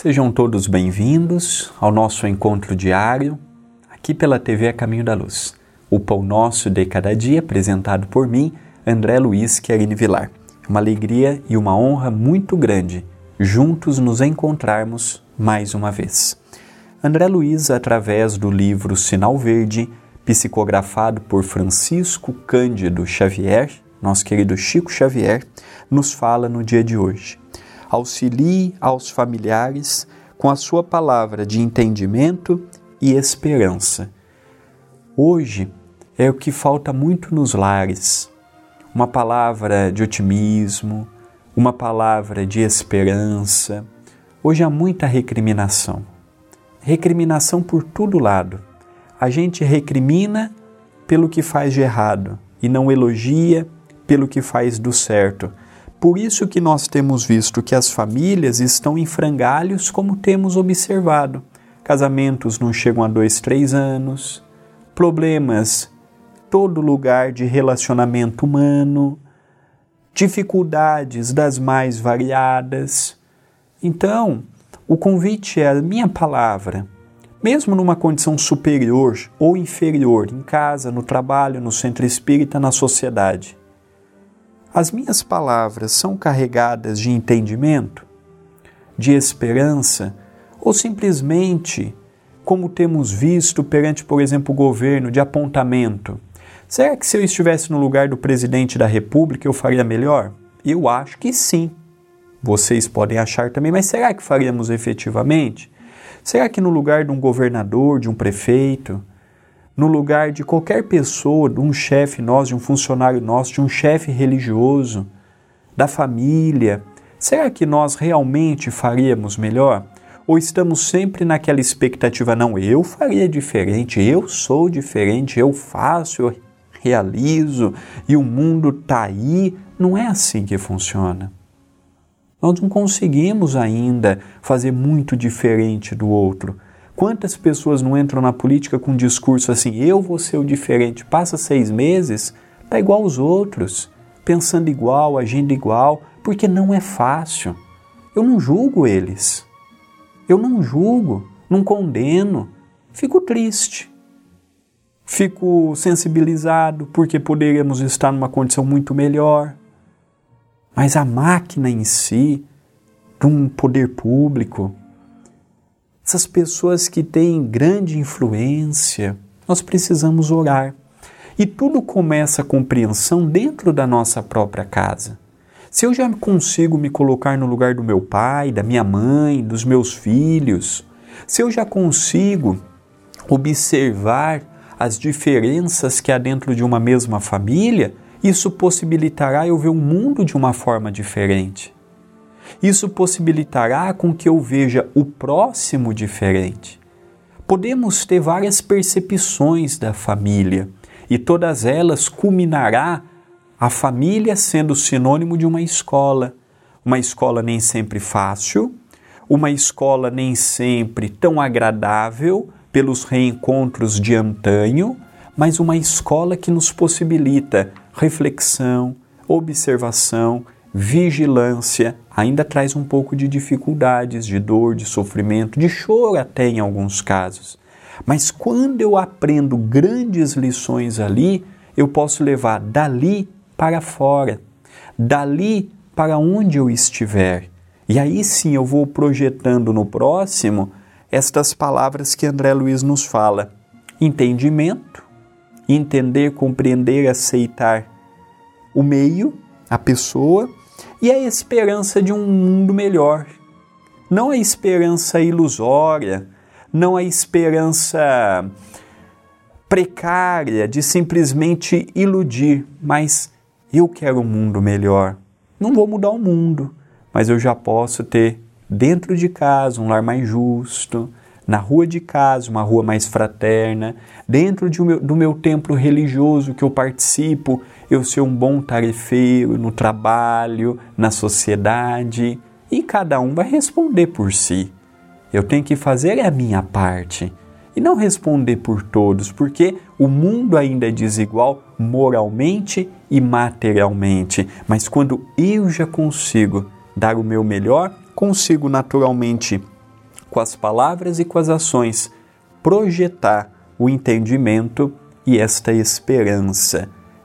Sejam todos bem-vindos ao nosso encontro diário, aqui pela TV A Caminho da Luz. O Pão Nosso de Cada Dia, apresentado por mim, André Luiz Querini Vilar. Uma alegria e uma honra muito grande juntos nos encontrarmos mais uma vez. André Luiz, através do livro Sinal Verde, psicografado por Francisco Cândido Xavier, nosso querido Chico Xavier, nos fala no dia de hoje auxilie aos familiares com a sua palavra de entendimento e esperança. Hoje é o que falta muito nos lares. Uma palavra de otimismo, uma palavra de esperança. Hoje há muita recriminação. Recriminação por todo lado. A gente recrimina pelo que faz de errado e não elogia pelo que faz do certo por isso que nós temos visto que as famílias estão em frangalhos, como temos observado. Casamentos não chegam a dois, três anos, problemas todo lugar de relacionamento humano, dificuldades das mais variadas. Então, o convite é a minha palavra, mesmo numa condição superior ou inferior, em casa, no trabalho, no centro espírita, na sociedade as minhas palavras são carregadas de entendimento, de esperança, ou simplesmente, como temos visto perante, por exemplo, o governo, de apontamento? Será que se eu estivesse no lugar do presidente da República eu faria melhor? Eu acho que sim. Vocês podem achar também, mas será que faríamos efetivamente? Será que no lugar de um governador, de um prefeito, no lugar de qualquer pessoa, de um chefe nosso, de um funcionário nosso, de um chefe religioso, da família, será que nós realmente faríamos melhor? Ou estamos sempre naquela expectativa, não, eu faria diferente, eu sou diferente, eu faço, eu realizo e o mundo está aí? Não é assim que funciona. Nós não conseguimos ainda fazer muito diferente do outro Quantas pessoas não entram na política com um discurso assim, eu vou ser o diferente, passa seis meses, tá igual aos outros, pensando igual, agindo igual, porque não é fácil. Eu não julgo eles. Eu não julgo, não condeno, fico triste. Fico sensibilizado porque poderíamos estar numa condição muito melhor. Mas a máquina em si, de um poder público, essas pessoas que têm grande influência, nós precisamos orar. E tudo começa a compreensão dentro da nossa própria casa. Se eu já consigo me colocar no lugar do meu pai, da minha mãe, dos meus filhos, se eu já consigo observar as diferenças que há dentro de uma mesma família, isso possibilitará eu ver o mundo de uma forma diferente. Isso possibilitará com que eu veja o próximo diferente. Podemos ter várias percepções da família e todas elas culminará a família sendo sinônimo de uma escola. Uma escola nem sempre fácil, uma escola nem sempre tão agradável pelos reencontros de antanho, mas uma escola que nos possibilita reflexão, observação vigilância ainda traz um pouco de dificuldades, de dor, de sofrimento, de choro até em alguns casos. Mas quando eu aprendo grandes lições ali, eu posso levar dali para fora, dali para onde eu estiver. E aí sim eu vou projetando no próximo estas palavras que André Luiz nos fala: entendimento, entender, compreender, aceitar o meio, a pessoa e a esperança de um mundo melhor. Não a esperança ilusória, não a esperança precária de simplesmente iludir, mas eu quero um mundo melhor. Não vou mudar o mundo, mas eu já posso ter dentro de casa um lar mais justo, na rua de casa, uma rua mais fraterna, dentro de do meu templo religioso que eu participo, eu ser um bom tarefeiro no trabalho, na sociedade, e cada um vai responder por si. Eu tenho que fazer a minha parte e não responder por todos, porque o mundo ainda é desigual moralmente e materialmente. Mas quando eu já consigo dar o meu melhor, consigo naturalmente com as palavras e com as ações, projetar o entendimento e esta esperança.